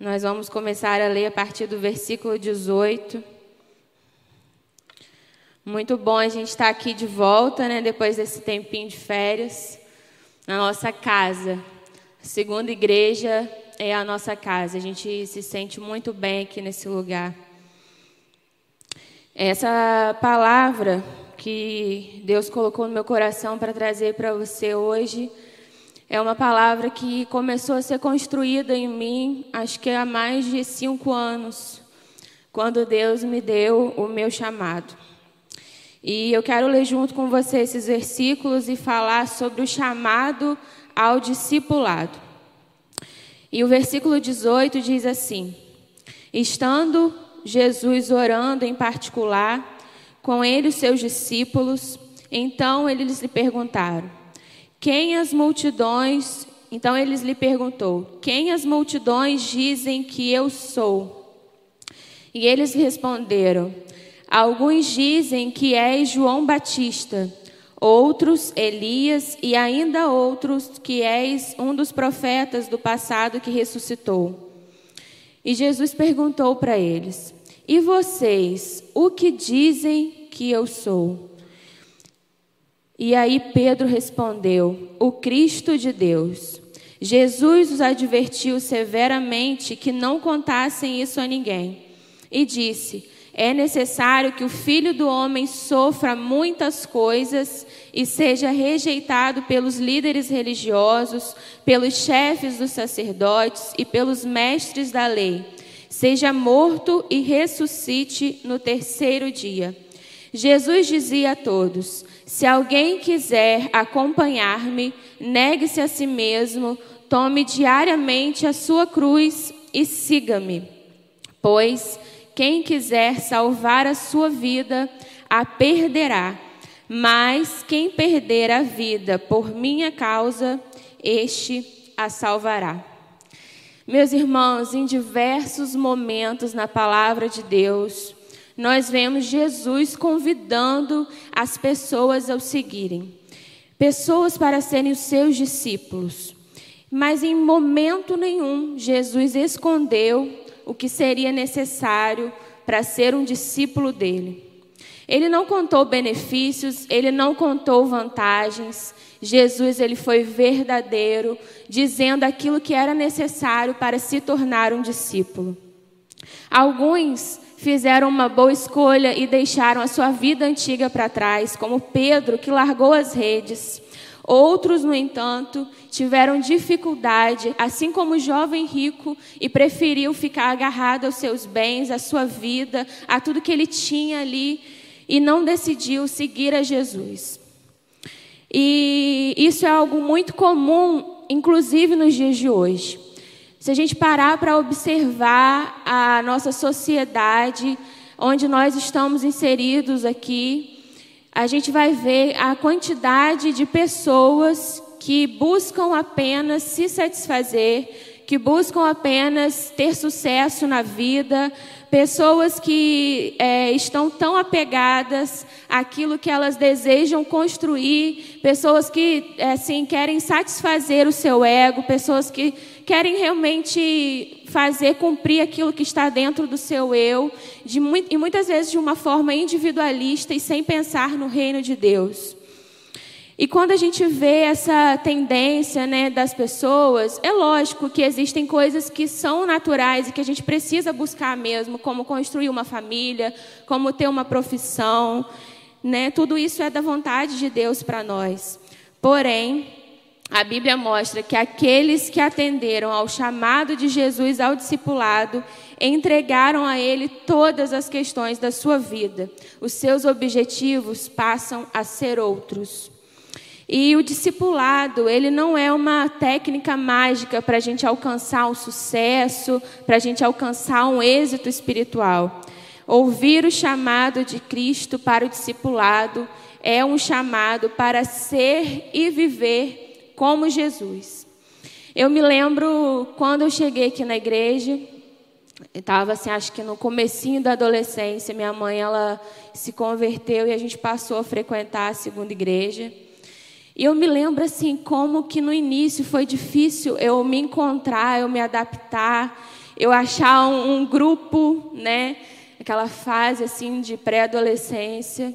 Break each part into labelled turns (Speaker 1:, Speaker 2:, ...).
Speaker 1: Nós vamos começar a ler a partir do versículo 18. Muito bom a gente estar aqui de volta, né, depois desse tempinho de férias, na nossa casa. A segunda igreja é a nossa casa. A gente se sente muito bem aqui nesse lugar. Essa palavra que Deus colocou no meu coração para trazer para você hoje é uma palavra que começou a ser construída em mim, acho que há mais de cinco anos, quando Deus me deu o meu chamado. E eu quero ler junto com você esses versículos e falar sobre o chamado ao discipulado. E o versículo 18 diz assim: Estando Jesus orando em particular, com ele os seus discípulos, então eles lhe perguntaram: quem as multidões. Então eles lhe perguntou: Quem as multidões dizem que eu sou? E eles responderam: Alguns dizem que és João Batista, outros Elias e ainda outros que és um dos profetas do passado que ressuscitou. E Jesus perguntou para eles: E vocês, o que dizem que eu sou? E aí Pedro respondeu: O Cristo de Deus. Jesus os advertiu severamente que não contassem isso a ninguém. E disse: É necessário que o filho do homem sofra muitas coisas e seja rejeitado pelos líderes religiosos, pelos chefes dos sacerdotes e pelos mestres da lei. Seja morto e ressuscite no terceiro dia. Jesus dizia a todos: se alguém quiser acompanhar-me, negue-se a si mesmo, tome diariamente a sua cruz e siga-me. Pois quem quiser salvar a sua vida, a perderá. Mas quem perder a vida por minha causa, este a salvará. Meus irmãos, em diversos momentos na palavra de Deus, nós vemos Jesus convidando as pessoas a o seguirem. Pessoas para serem os seus discípulos. Mas em momento nenhum Jesus escondeu o que seria necessário para ser um discípulo dele. Ele não contou benefícios, ele não contou vantagens. Jesus ele foi verdadeiro, dizendo aquilo que era necessário para se tornar um discípulo. Alguns fizeram uma boa escolha e deixaram a sua vida antiga para trás, como Pedro, que largou as redes. Outros, no entanto, tiveram dificuldade, assim como o jovem rico, e preferiu ficar agarrado aos seus bens, à sua vida, a tudo que ele tinha ali, e não decidiu seguir a Jesus. E isso é algo muito comum, inclusive nos dias de hoje. Se a gente parar para observar a nossa sociedade, onde nós estamos inseridos aqui, a gente vai ver a quantidade de pessoas que buscam apenas se satisfazer, que buscam apenas ter sucesso na vida, pessoas que é, estão tão apegadas àquilo que elas desejam construir, pessoas que assim querem satisfazer o seu ego, pessoas que querem realmente fazer cumprir aquilo que está dentro do seu eu, de, e muitas vezes de uma forma individualista e sem pensar no reino de Deus. E quando a gente vê essa tendência né, das pessoas, é lógico que existem coisas que são naturais e que a gente precisa buscar mesmo, como construir uma família, como ter uma profissão. Né? Tudo isso é da vontade de Deus para nós. Porém, a Bíblia mostra que aqueles que atenderam ao chamado de Jesus ao discipulado entregaram a Ele todas as questões da sua vida. Os seus objetivos passam a ser outros. E o discipulado, ele não é uma técnica mágica para a gente alcançar um sucesso, para a gente alcançar um êxito espiritual. Ouvir o chamado de Cristo para o discipulado é um chamado para ser e viver como Jesus. Eu me lembro quando eu cheguei aqui na igreja, estava assim, acho que no comecinho da adolescência, minha mãe ela se converteu e a gente passou a frequentar a segunda igreja. E eu me lembro assim como que no início foi difícil eu me encontrar, eu me adaptar. eu achar um, um grupo, né? Aquela fase assim de pré-adolescência.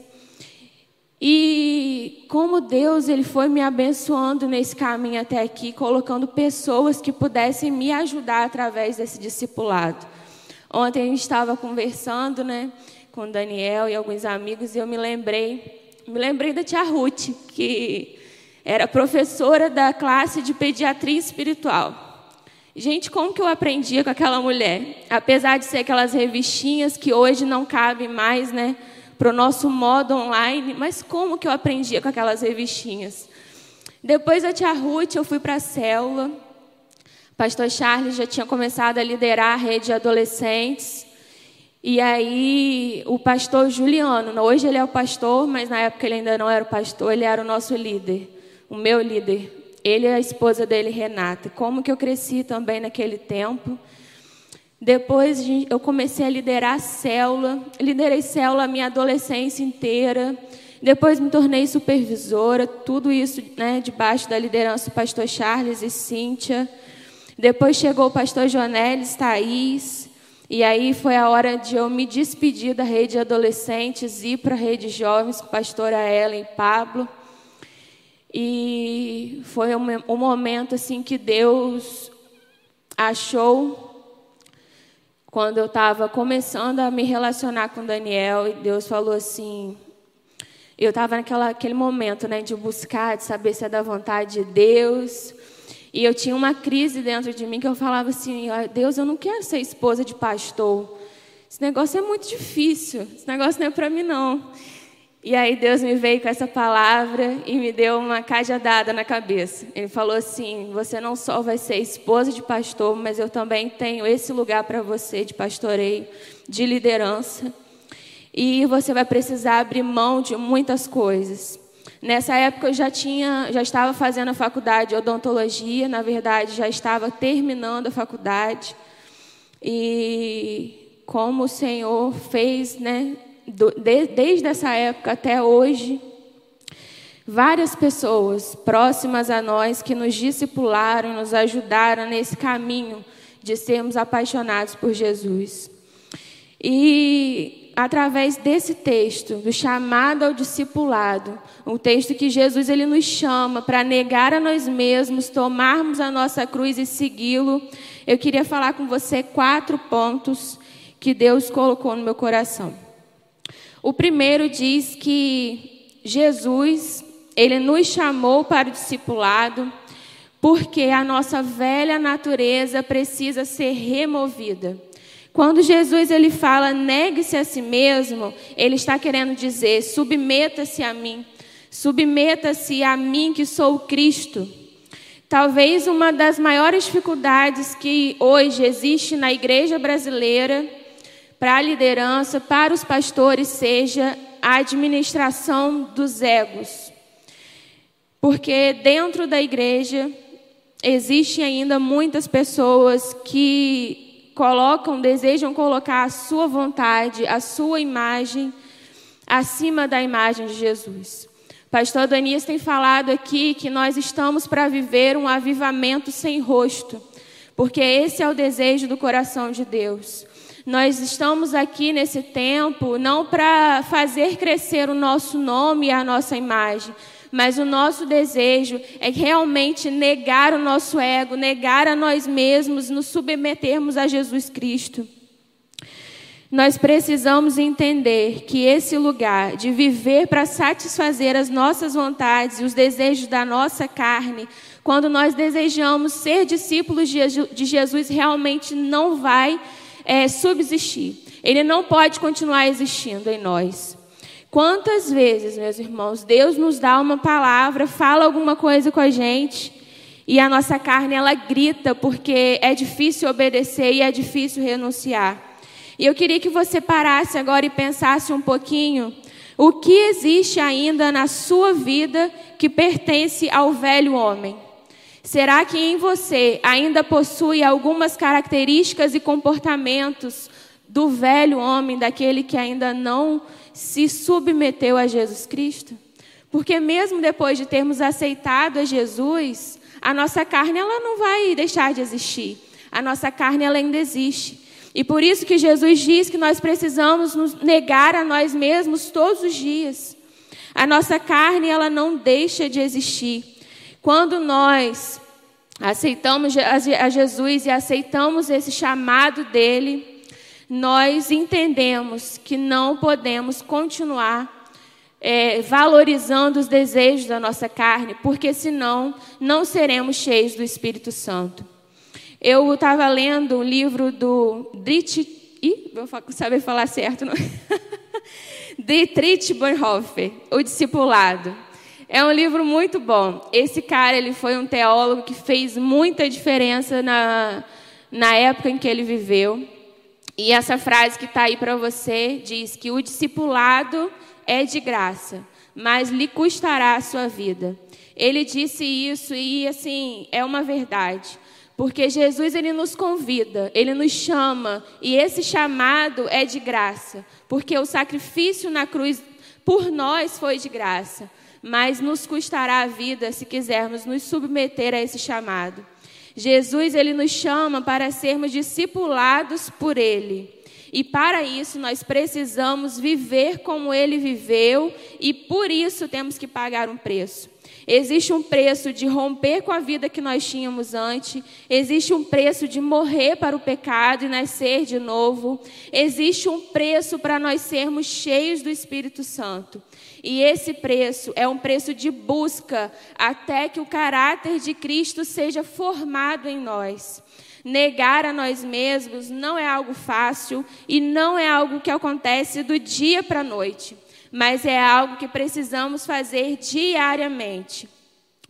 Speaker 1: E como Deus ele foi me abençoando nesse caminho até aqui, colocando pessoas que pudessem me ajudar através desse discipulado. Ontem a gente estava conversando, né, com Daniel e alguns amigos e eu me lembrei, me lembrei da tia Ruth, que era professora da classe de pediatria espiritual. Gente, como que eu aprendia com aquela mulher? Apesar de ser aquelas revistinhas que hoje não cabem mais, né? Para o nosso modo online, mas como que eu aprendia com aquelas revistinhas? Depois da tia Ruth, eu fui para a célula. Pastor Charles já tinha começado a liderar a rede de adolescentes. E aí, o pastor Juliano, hoje ele é o pastor, mas na época ele ainda não era o pastor, ele era o nosso líder, o meu líder. Ele e a esposa dele, Renata. Como que eu cresci também naquele tempo. Depois eu comecei a liderar a célula, liderei célula a minha adolescência inteira. Depois me tornei supervisora, tudo isso né, debaixo da liderança do pastor Charles e Cíntia. Depois chegou o pastor Jonelis, Thaís. E aí foi a hora de eu me despedir da rede de adolescentes e ir para a rede de jovens com a pastora Ellen e Pablo. E foi um, um momento assim que Deus achou quando eu estava começando a me relacionar com Daniel e Deus falou assim, eu estava naquele momento, né, de buscar, de saber se é da vontade de Deus. E eu tinha uma crise dentro de mim que eu falava assim, Deus, eu não quero ser esposa de pastor. Esse negócio é muito difícil. Esse negócio não é para mim não. E aí Deus me veio com essa palavra e me deu uma cajadada na cabeça. Ele falou assim: "Você não só vai ser esposa de pastor, mas eu também tenho esse lugar para você de pastoreio, de liderança. E você vai precisar abrir mão de muitas coisas." Nessa época eu já tinha, já estava fazendo a faculdade de odontologia, na verdade já estava terminando a faculdade. E como o Senhor fez, né, desde essa época até hoje, várias pessoas próximas a nós que nos discipularam, nos ajudaram nesse caminho de sermos apaixonados por Jesus. E através desse texto, do chamado ao discipulado, um texto que Jesus ele nos chama para negar a nós mesmos, tomarmos a nossa cruz e segui-lo, eu queria falar com você quatro pontos que Deus colocou no meu coração. O primeiro diz que Jesus, ele nos chamou para o discipulado porque a nossa velha natureza precisa ser removida. Quando Jesus ele fala negue-se a si mesmo, ele está querendo dizer submeta-se a mim. Submeta-se a mim que sou o Cristo. Talvez uma das maiores dificuldades que hoje existe na igreja brasileira para a liderança, para os pastores, seja a administração dos egos. Porque dentro da igreja existem ainda muitas pessoas que colocam, desejam colocar a sua vontade, a sua imagem acima da imagem de Jesus. Pastor Danias tem falado aqui que nós estamos para viver um avivamento sem rosto, porque esse é o desejo do coração de Deus. Nós estamos aqui nesse tempo não para fazer crescer o nosso nome e a nossa imagem, mas o nosso desejo é realmente negar o nosso ego, negar a nós mesmos, nos submetermos a Jesus Cristo. Nós precisamos entender que esse lugar de viver para satisfazer as nossas vontades e os desejos da nossa carne, quando nós desejamos ser discípulos de Jesus, realmente não vai é, subsistir. Ele não pode continuar existindo em nós. Quantas vezes, meus irmãos, Deus nos dá uma palavra, fala alguma coisa com a gente e a nossa carne ela grita porque é difícil obedecer e é difícil renunciar. E eu queria que você parasse agora e pensasse um pouquinho o que existe ainda na sua vida que pertence ao velho homem. Será que em você ainda possui algumas características e comportamentos do velho homem, daquele que ainda não se submeteu a Jesus Cristo? Porque mesmo depois de termos aceitado a Jesus, a nossa carne ela não vai deixar de existir. a nossa carne ela ainda existe. E por isso que Jesus diz que nós precisamos nos negar a nós mesmos todos os dias. A nossa carne ela não deixa de existir. Quando nós aceitamos a Jesus e aceitamos esse chamado dele, nós entendemos que não podemos continuar é, valorizando os desejos da nossa carne, porque senão não seremos cheios do Espírito Santo. Eu estava lendo um livro do Dietrich, Ih, vou saber falar certo, não? Dietrich Bonhoeffer, O Discipulado. É um livro muito bom. Esse cara, ele foi um teólogo que fez muita diferença na, na época em que ele viveu. E essa frase que está aí para você diz que o discipulado é de graça, mas lhe custará a sua vida. Ele disse isso e, assim, é uma verdade. Porque Jesus ele nos convida, ele nos chama, e esse chamado é de graça, porque o sacrifício na cruz por nós foi de graça mas nos custará a vida se quisermos nos submeter a esse chamado. Jesus ele nos chama para sermos discipulados por ele. E para isso nós precisamos viver como ele viveu e por isso temos que pagar um preço. Existe um preço de romper com a vida que nós tínhamos antes, existe um preço de morrer para o pecado e nascer de novo, existe um preço para nós sermos cheios do Espírito Santo. E esse preço é um preço de busca até que o caráter de Cristo seja formado em nós. Negar a nós mesmos não é algo fácil e não é algo que acontece do dia para a noite, mas é algo que precisamos fazer diariamente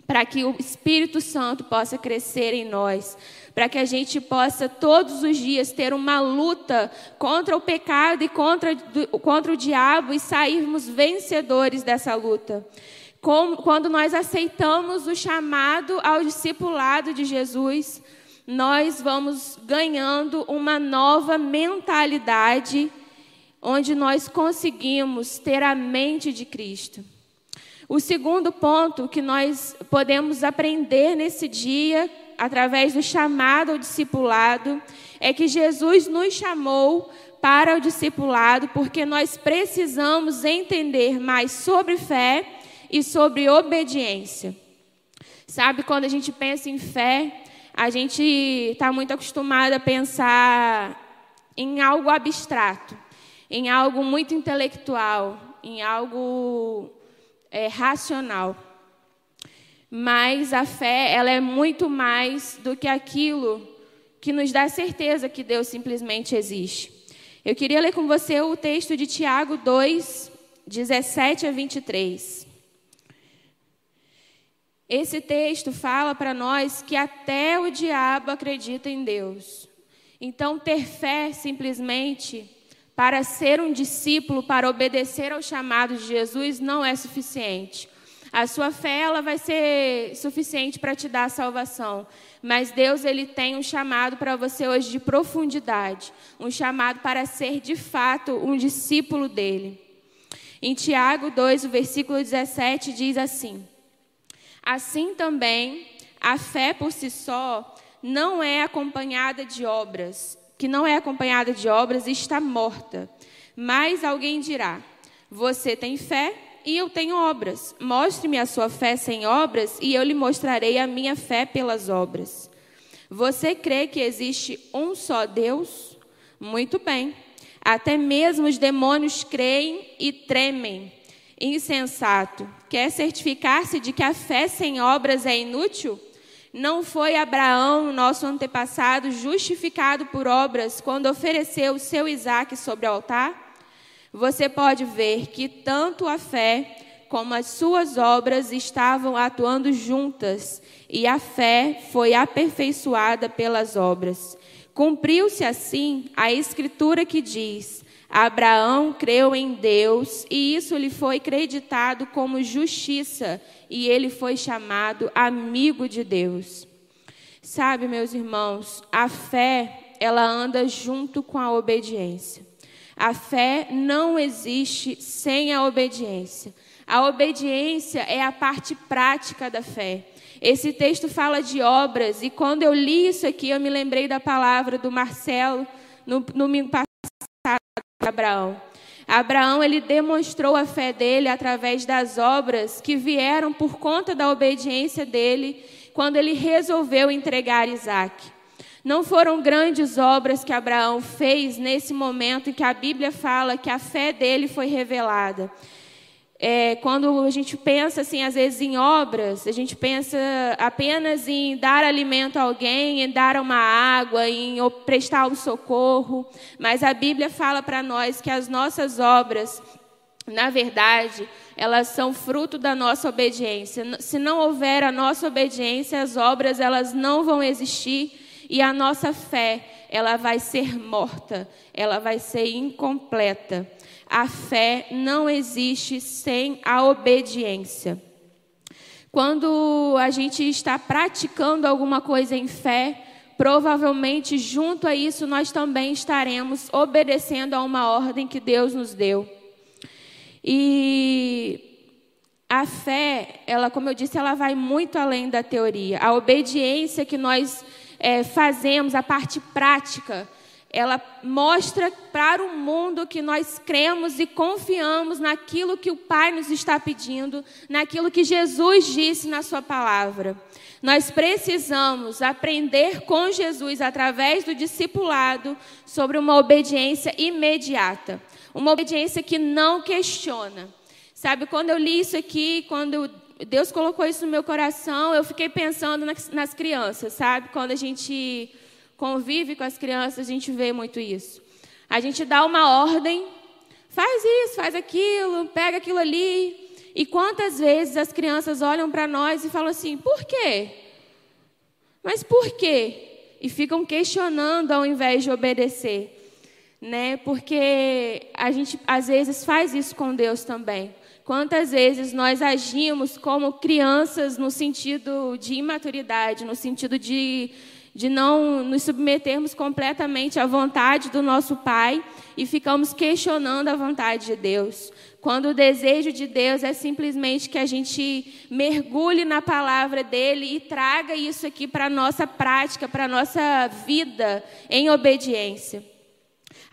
Speaker 1: para que o Espírito Santo possa crescer em nós, para que a gente possa todos os dias ter uma luta contra o pecado e contra, contra o diabo e sairmos vencedores dessa luta. quando nós aceitamos o chamado ao discipulado de Jesus, nós vamos ganhando uma nova mentalidade, onde nós conseguimos ter a mente de Cristo. O segundo ponto que nós podemos aprender nesse dia através do chamado ao discipulado, é que Jesus nos chamou para o discipulado porque nós precisamos entender mais sobre fé e sobre obediência. Sabe, quando a gente pensa em fé, a gente está muito acostumado a pensar em algo abstrato, em algo muito intelectual, em algo é, racional. Mas a fé, ela é muito mais do que aquilo que nos dá certeza que Deus simplesmente existe. Eu queria ler com você o texto de Tiago 2, 17 a 23. Esse texto fala para nós que até o diabo acredita em Deus. Então, ter fé simplesmente para ser um discípulo, para obedecer ao chamado de Jesus, não é suficiente. A sua fé ela vai ser suficiente para te dar a salvação, mas Deus ele tem um chamado para você hoje de profundidade, um chamado para ser de fato um discípulo dele. Em Tiago 2, o versículo 17 diz assim: Assim também, a fé por si só não é acompanhada de obras, que não é acompanhada de obras está morta. Mas alguém dirá: Você tem fé e eu tenho obras. Mostre-me a sua fé sem obras, e eu lhe mostrarei a minha fé pelas obras. Você crê que existe um só Deus? Muito bem. Até mesmo os demônios creem e tremem. Insensato. Quer certificar-se de que a fé sem obras é inútil? Não foi Abraão, nosso antepassado, justificado por obras quando ofereceu seu Isaque sobre o altar? você pode ver que tanto a fé como as suas obras estavam atuando juntas, e a fé foi aperfeiçoada pelas obras. Cumpriu-se assim a escritura que diz: Abraão creu em Deus, e isso lhe foi creditado como justiça, e ele foi chamado amigo de Deus. Sabe, meus irmãos, a fé, ela anda junto com a obediência. A fé não existe sem a obediência. A obediência é a parte prática da fé. Esse texto fala de obras, e quando eu li isso aqui, eu me lembrei da palavra do Marcelo no domingo passado, Abraão. Abraão ele demonstrou a fé dele através das obras que vieram por conta da obediência dele quando ele resolveu entregar Isaac. Não foram grandes obras que Abraão fez nesse momento em que a Bíblia fala que a fé dele foi revelada. É, quando a gente pensa, assim, às vezes, em obras, a gente pensa apenas em dar alimento a alguém, em dar uma água, em prestar um socorro. Mas a Bíblia fala para nós que as nossas obras, na verdade, elas são fruto da nossa obediência. Se não houver a nossa obediência, as obras elas não vão existir e a nossa fé, ela vai ser morta, ela vai ser incompleta. A fé não existe sem a obediência. Quando a gente está praticando alguma coisa em fé, provavelmente junto a isso nós também estaremos obedecendo a uma ordem que Deus nos deu. E a fé, ela, como eu disse, ela vai muito além da teoria. A obediência que nós é, fazemos, a parte prática, ela mostra para o mundo que nós cremos e confiamos naquilo que o Pai nos está pedindo, naquilo que Jesus disse na Sua palavra. Nós precisamos aprender com Jesus, através do discipulado, sobre uma obediência imediata, uma obediência que não questiona. Sabe, quando eu li isso aqui, quando Deus colocou isso no meu coração, eu fiquei pensando nas, nas crianças, sabe? Quando a gente convive com as crianças, a gente vê muito isso. A gente dá uma ordem, faz isso, faz aquilo, pega aquilo ali. E quantas vezes as crianças olham para nós e falam assim: por quê? Mas por quê? E ficam questionando ao invés de obedecer. Né? Porque a gente às vezes faz isso com Deus também. Quantas vezes nós agimos como crianças no sentido de imaturidade, no sentido de, de não nos submetermos completamente à vontade do nosso Pai e ficamos questionando a vontade de Deus. Quando o desejo de Deus é simplesmente que a gente mergulhe na palavra dele e traga isso aqui para a nossa prática, para a nossa vida em obediência.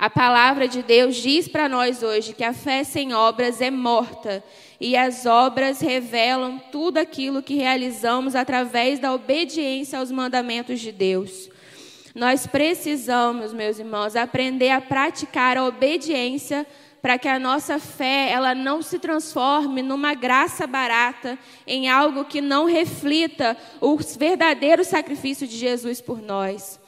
Speaker 1: A palavra de Deus diz para nós hoje que a fé sem obras é morta e as obras revelam tudo aquilo que realizamos através da obediência aos mandamentos de Deus. Nós precisamos, meus irmãos, aprender a praticar a obediência para que a nossa fé ela não se transforme numa graça barata, em algo que não reflita o verdadeiro sacrifício de Jesus por nós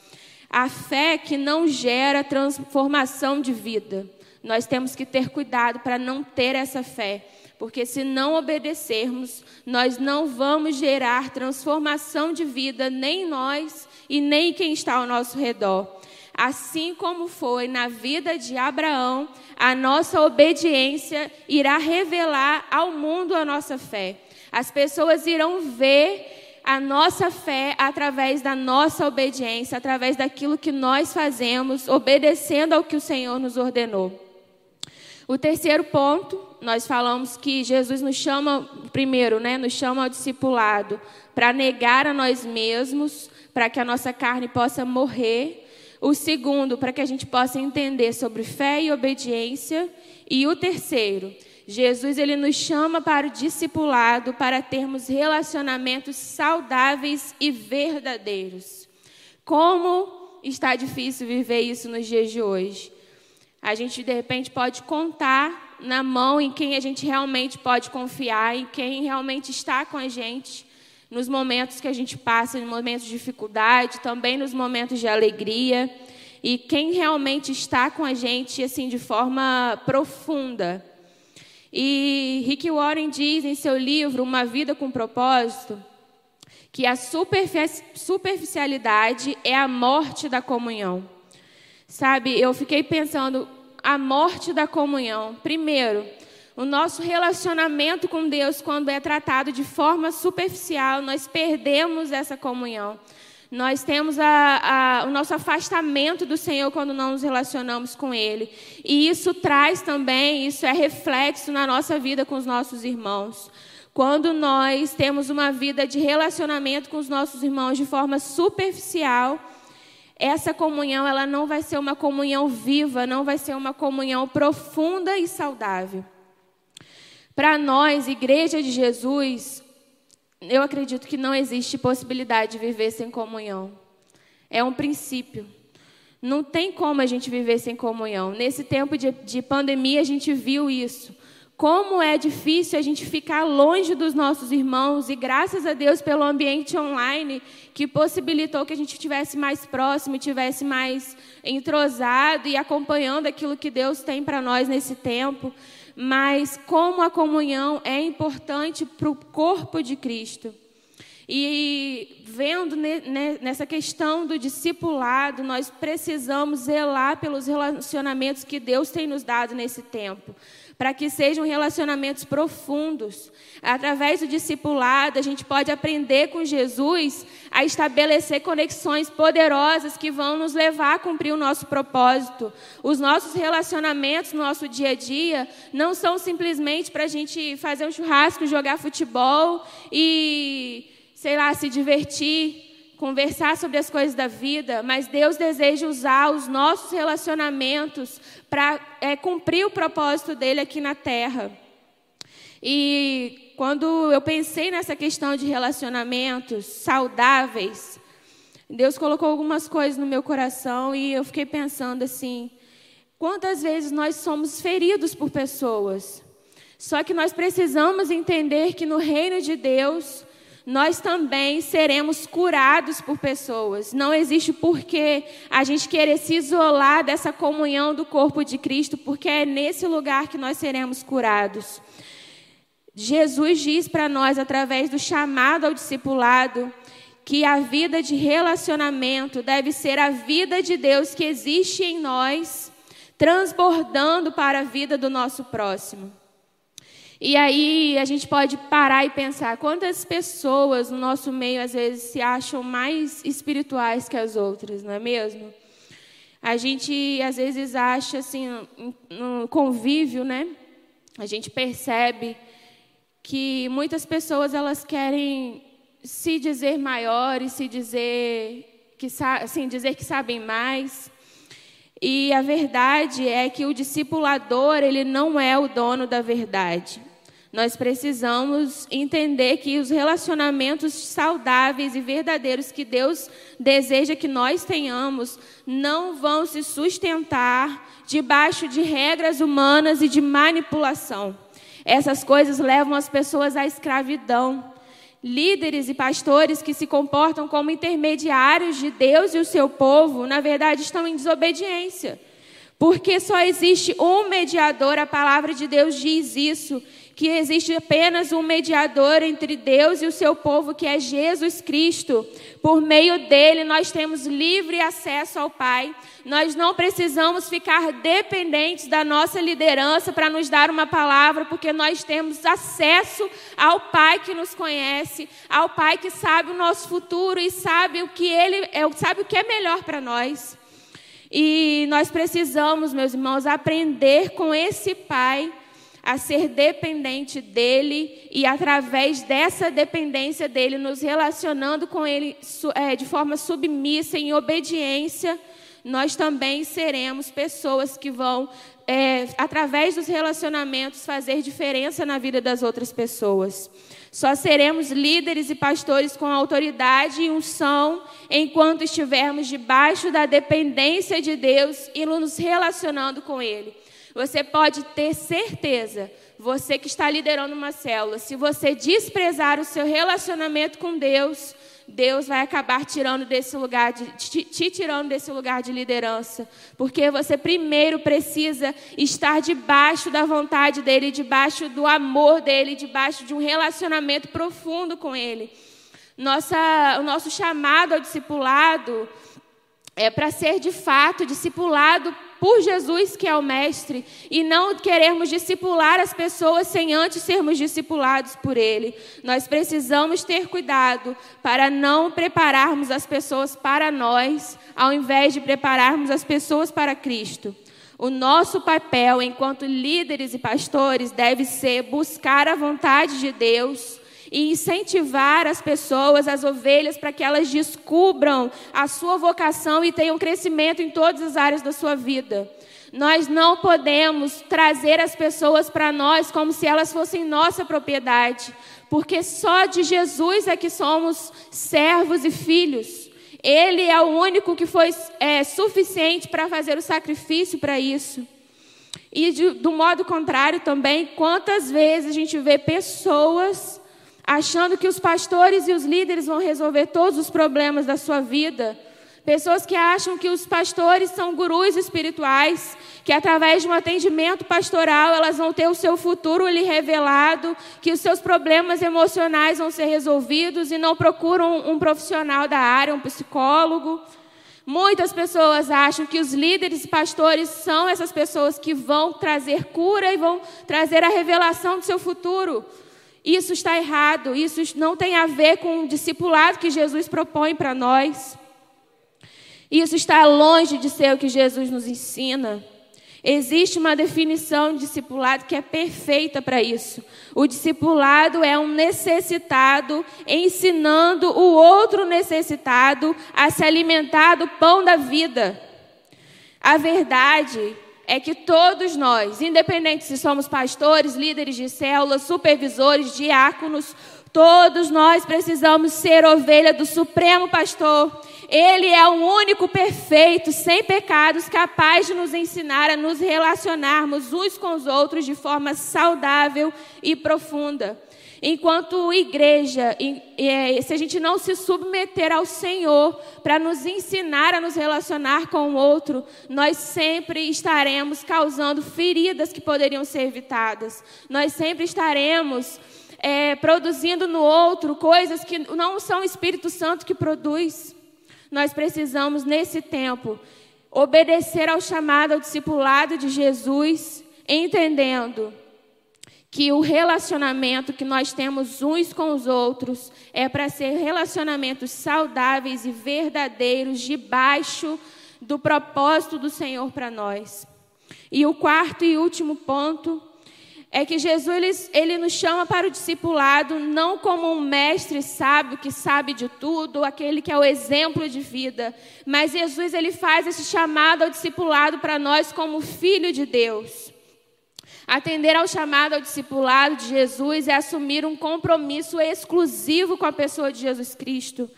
Speaker 1: a fé que não gera transformação de vida. Nós temos que ter cuidado para não ter essa fé, porque se não obedecermos, nós não vamos gerar transformação de vida nem nós e nem quem está ao nosso redor. Assim como foi na vida de Abraão, a nossa obediência irá revelar ao mundo a nossa fé. As pessoas irão ver a nossa fé através da nossa obediência, através daquilo que nós fazemos, obedecendo ao que o Senhor nos ordenou. O terceiro ponto, nós falamos que Jesus nos chama, primeiro, né, nos chama ao discipulado para negar a nós mesmos, para que a nossa carne possa morrer. O segundo, para que a gente possa entender sobre fé e obediência. E o terceiro, Jesus ele nos chama para o discipulado para termos relacionamentos saudáveis e verdadeiros. Como está difícil viver isso nos dias de hoje? A gente de repente pode contar na mão em quem a gente realmente pode confiar, em quem realmente está com a gente nos momentos que a gente passa, nos momentos de dificuldade, também nos momentos de alegria, e quem realmente está com a gente assim de forma profunda. E Rick Warren diz em seu livro Uma Vida com Propósito que a superficialidade é a morte da comunhão. Sabe, eu fiquei pensando, a morte da comunhão. Primeiro, o nosso relacionamento com Deus, quando é tratado de forma superficial, nós perdemos essa comunhão. Nós temos a, a, o nosso afastamento do Senhor quando não nos relacionamos com Ele. E isso traz também, isso é reflexo na nossa vida com os nossos irmãos. Quando nós temos uma vida de relacionamento com os nossos irmãos de forma superficial, essa comunhão ela não vai ser uma comunhão viva, não vai ser uma comunhão profunda e saudável. Para nós, Igreja de Jesus, eu acredito que não existe possibilidade de viver sem comunhão. É um princípio. Não tem como a gente viver sem comunhão. Nesse tempo de, de pandemia, a gente viu isso. Como é difícil a gente ficar longe dos nossos irmãos, e graças a Deus pelo ambiente online, que possibilitou que a gente estivesse mais próximo, estivesse mais entrosado e acompanhando aquilo que Deus tem para nós nesse tempo. Mas como a comunhão é importante para o corpo de Cristo. E vendo nessa questão do discipulado, nós precisamos zelar pelos relacionamentos que Deus tem nos dado nesse tempo para que sejam relacionamentos profundos. Através do discipulado, a gente pode aprender com Jesus a estabelecer conexões poderosas que vão nos levar a cumprir o nosso propósito. Os nossos relacionamentos no nosso dia a dia não são simplesmente para a gente fazer um churrasco, jogar futebol e, sei lá, se divertir conversar sobre as coisas da vida, mas Deus deseja usar os nossos relacionamentos para é, cumprir o propósito dele aqui na terra. E quando eu pensei nessa questão de relacionamentos saudáveis, Deus colocou algumas coisas no meu coração e eu fiquei pensando assim: quantas vezes nós somos feridos por pessoas? Só que nós precisamos entender que no reino de Deus, nós também seremos curados por pessoas. Não existe porquê a gente querer se isolar dessa comunhão do corpo de Cristo, porque é nesse lugar que nós seremos curados. Jesus diz para nós, através do chamado ao discipulado, que a vida de relacionamento deve ser a vida de Deus que existe em nós, transbordando para a vida do nosso próximo. E aí a gente pode parar e pensar quantas pessoas no nosso meio às vezes se acham mais espirituais que as outras, não é mesmo? A gente às vezes acha assim, no convívio, né? A gente percebe que muitas pessoas elas querem se dizer maiores, se dizer que assim, dizer que sabem mais. E a verdade é que o discipulador, ele não é o dono da verdade nós precisamos entender que os relacionamentos saudáveis e verdadeiros que Deus deseja que nós tenhamos não vão se sustentar debaixo de regras humanas e de manipulação. Essas coisas levam as pessoas à escravidão. Líderes e pastores que se comportam como intermediários de Deus e o seu povo, na verdade, estão em desobediência. Porque só existe um mediador, a palavra de Deus diz isso, que existe apenas um mediador entre Deus e o seu povo, que é Jesus Cristo. Por meio dele, nós temos livre acesso ao Pai. Nós não precisamos ficar dependentes da nossa liderança para nos dar uma palavra, porque nós temos acesso ao Pai que nos conhece, ao Pai que sabe o nosso futuro e sabe o que ele é, sabe o que é melhor para nós. E nós precisamos, meus irmãos, aprender com esse Pai a ser dependente dele e, através dessa dependência dele, nos relacionando com ele é, de forma submissa, em obediência, nós também seremos pessoas que vão, é, através dos relacionamentos, fazer diferença na vida das outras pessoas. Só seremos líderes e pastores com autoridade e unção enquanto estivermos debaixo da dependência de Deus e nos relacionando com Ele. Você pode ter certeza, você que está liderando uma célula, se você desprezar o seu relacionamento com Deus, Deus vai acabar tirando desse lugar de, te, te tirando desse lugar de liderança, porque você primeiro precisa estar debaixo da vontade dele, debaixo do amor dele, debaixo de um relacionamento profundo com ele. Nossa, o nosso chamado ao discipulado é para ser de fato discipulado por Jesus, que é o Mestre, e não queremos discipular as pessoas sem antes sermos discipulados por Ele. Nós precisamos ter cuidado para não prepararmos as pessoas para nós, ao invés de prepararmos as pessoas para Cristo. O nosso papel enquanto líderes e pastores deve ser buscar a vontade de Deus e incentivar as pessoas, as ovelhas, para que elas descubram a sua vocação e tenham crescimento em todas as áreas da sua vida. Nós não podemos trazer as pessoas para nós como se elas fossem nossa propriedade, porque só de Jesus é que somos servos e filhos. Ele é o único que foi é, suficiente para fazer o sacrifício para isso. E de, do modo contrário também, quantas vezes a gente vê pessoas achando que os pastores e os líderes vão resolver todos os problemas da sua vida. Pessoas que acham que os pastores são gurus espirituais, que através de um atendimento pastoral elas vão ter o seu futuro lhe revelado, que os seus problemas emocionais vão ser resolvidos e não procuram um profissional da área, um psicólogo. Muitas pessoas acham que os líderes e pastores são essas pessoas que vão trazer cura e vão trazer a revelação do seu futuro. Isso está errado, isso não tem a ver com o discipulado que Jesus propõe para nós. Isso está longe de ser o que Jesus nos ensina. Existe uma definição de discipulado que é perfeita para isso. O discipulado é um necessitado ensinando o outro necessitado a se alimentar do pão da vida. A verdade é que todos nós, independente se somos pastores, líderes de células, supervisores, diáconos, todos nós precisamos ser ovelha do Supremo Pastor. Ele é o único perfeito, sem pecados, capaz de nos ensinar a nos relacionarmos uns com os outros de forma saudável e profunda. Enquanto igreja, é, se a gente não se submeter ao Senhor para nos ensinar a nos relacionar com o outro, nós sempre estaremos causando feridas que poderiam ser evitadas. Nós sempre estaremos é, produzindo no outro coisas que não são o Espírito Santo que produz. Nós precisamos, nesse tempo, obedecer ao chamado ao discipulado de Jesus, entendendo que o relacionamento que nós temos uns com os outros é para ser relacionamentos saudáveis e verdadeiros debaixo do propósito do Senhor para nós. E o quarto e último ponto é que Jesus ele, ele, nos chama para o discipulado não como um mestre sábio que sabe de tudo, aquele que é o exemplo de vida, mas Jesus ele faz esse chamado ao discipulado para nós como filho de Deus. Atender ao chamado ao discipulado de Jesus é assumir um compromisso exclusivo com a pessoa de Jesus Cristo.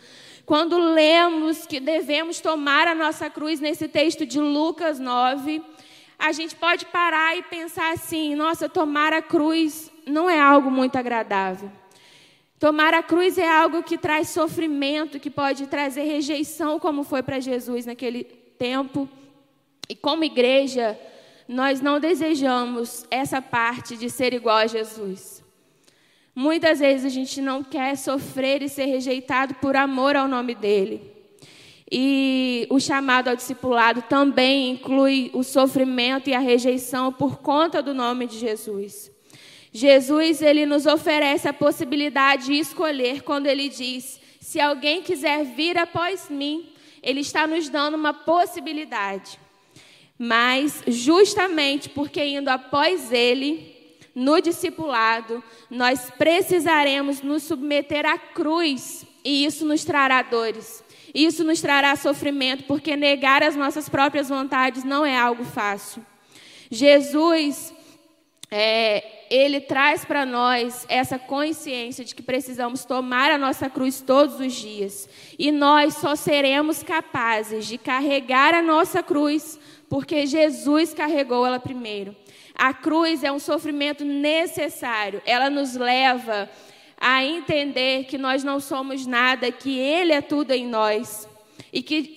Speaker 1: Quando lemos que devemos tomar a nossa cruz nesse texto de Lucas 9, a gente pode parar e pensar assim: nossa, tomar a cruz não é algo muito agradável. Tomar a cruz é algo que traz sofrimento, que pode trazer rejeição, como foi para Jesus naquele tempo. E como igreja, nós não desejamos essa parte de ser igual a Jesus. Muitas vezes a gente não quer sofrer e ser rejeitado por amor ao nome dele. E o chamado ao discipulado também inclui o sofrimento e a rejeição por conta do nome de Jesus. Jesus ele nos oferece a possibilidade de escolher quando ele diz: "Se alguém quiser vir após mim", ele está nos dando uma possibilidade. Mas justamente porque indo após ele, no discipulado, nós precisaremos nos submeter à cruz, e isso nos trará dores. Isso nos trará sofrimento, porque negar as nossas próprias vontades não é algo fácil. Jesus, é, ele traz para nós essa consciência de que precisamos tomar a nossa cruz todos os dias. E nós só seremos capazes de carregar a nossa cruz porque Jesus carregou ela primeiro. A cruz é um sofrimento necessário, ela nos leva a entender que nós não somos nada, que Ele é tudo em nós e que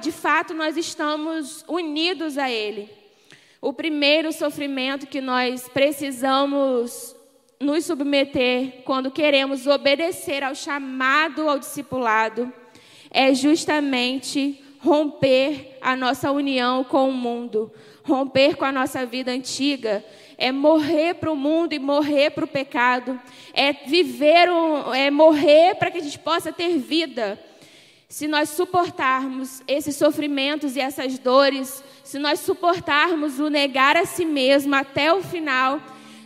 Speaker 1: de fato nós estamos unidos a Ele. O primeiro sofrimento que nós precisamos nos submeter quando queremos obedecer ao chamado ao discipulado é justamente romper a nossa união com o mundo, romper com a nossa vida antiga, é morrer para o mundo e morrer para o pecado, é viver, um, é morrer para que a gente possa ter vida. se nós suportarmos esses sofrimentos e essas dores, se nós suportarmos o negar a si mesmo até o final,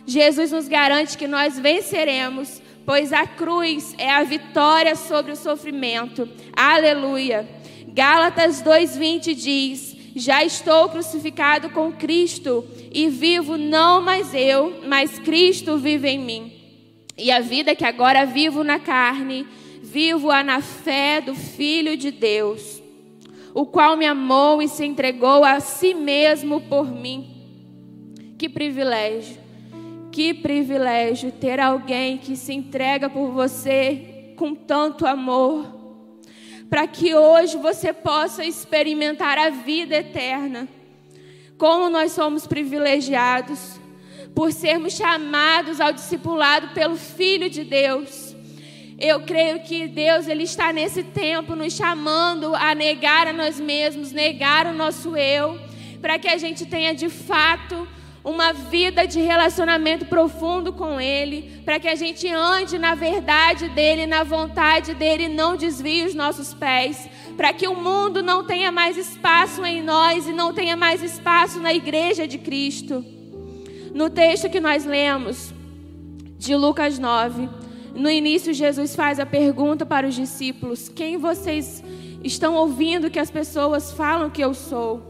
Speaker 1: Jesus nos garante que nós venceremos, pois a cruz é a vitória sobre o sofrimento. Aleluia. Gálatas 2:20 diz: Já estou crucificado com Cristo e vivo não mais eu, mas Cristo vive em mim. E a vida que agora vivo na carne, vivo-a na fé do Filho de Deus, o qual me amou e se entregou a si mesmo por mim. Que privilégio, que privilégio ter alguém que se entrega por você com tanto amor, para que hoje você possa experimentar a vida eterna. Como nós somos privilegiados por sermos chamados ao discipulado pelo Filho de Deus. Eu creio que Deus ele está nesse tempo nos chamando a negar a nós mesmos, negar o nosso eu, para que a gente tenha de fato uma vida de relacionamento profundo com Ele, para que a gente ande na verdade dEle, na vontade dEle, não desvie os nossos pés, para que o mundo não tenha mais espaço em nós e não tenha mais espaço na igreja de Cristo. No texto que nós lemos, de Lucas 9, no início, Jesus faz a pergunta para os discípulos: Quem vocês estão ouvindo que as pessoas falam que eu sou?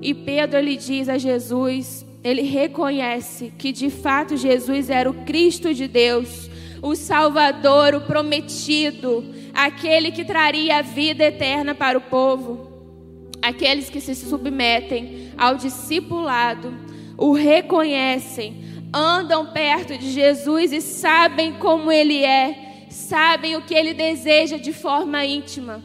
Speaker 1: E Pedro lhe diz a Jesus, ele reconhece que de fato Jesus era o Cristo de Deus, o Salvador, o prometido, aquele que traria a vida eterna para o povo. Aqueles que se submetem ao discipulado o reconhecem andam perto de Jesus e sabem como Ele é, sabem o que Ele deseja de forma íntima.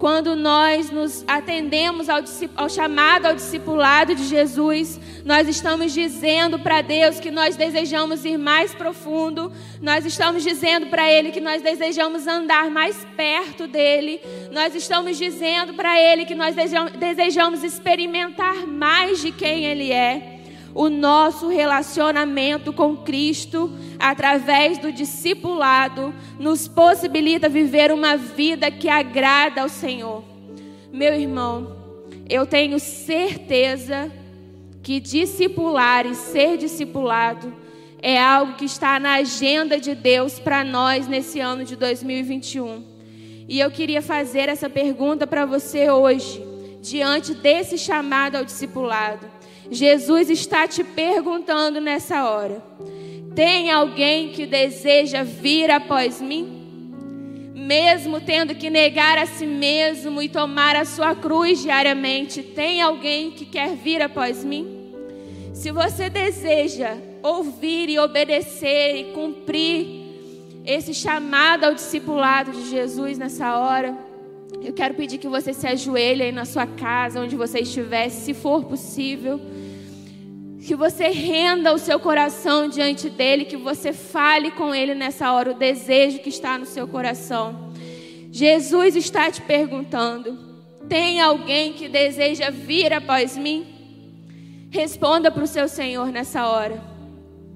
Speaker 1: Quando nós nos atendemos ao, ao chamado ao discipulado de Jesus, nós estamos dizendo para Deus que nós desejamos ir mais profundo, nós estamos dizendo para Ele que nós desejamos andar mais perto dEle, nós estamos dizendo para Ele que nós desejamos experimentar mais de quem Ele é o nosso relacionamento com Cristo, através do discipulado, nos possibilita viver uma vida que agrada ao Senhor. Meu irmão, eu tenho certeza que discipular e ser discipulado é algo que está na agenda de Deus para nós nesse ano de 2021. E eu queria fazer essa pergunta para você hoje, diante desse chamado ao discipulado. Jesus está te perguntando nessa hora: tem alguém que deseja vir após mim? Mesmo tendo que negar a si mesmo e tomar a sua cruz diariamente, tem alguém que quer vir após mim? Se você deseja ouvir e obedecer e cumprir esse chamado ao discipulado de Jesus nessa hora, eu quero pedir que você se ajoelhe aí na sua casa, onde você estiver, se for possível. Que você renda o seu coração diante dele, que você fale com ele nessa hora o desejo que está no seu coração. Jesus está te perguntando: tem alguém que deseja vir após mim? Responda para o seu Senhor nessa hora.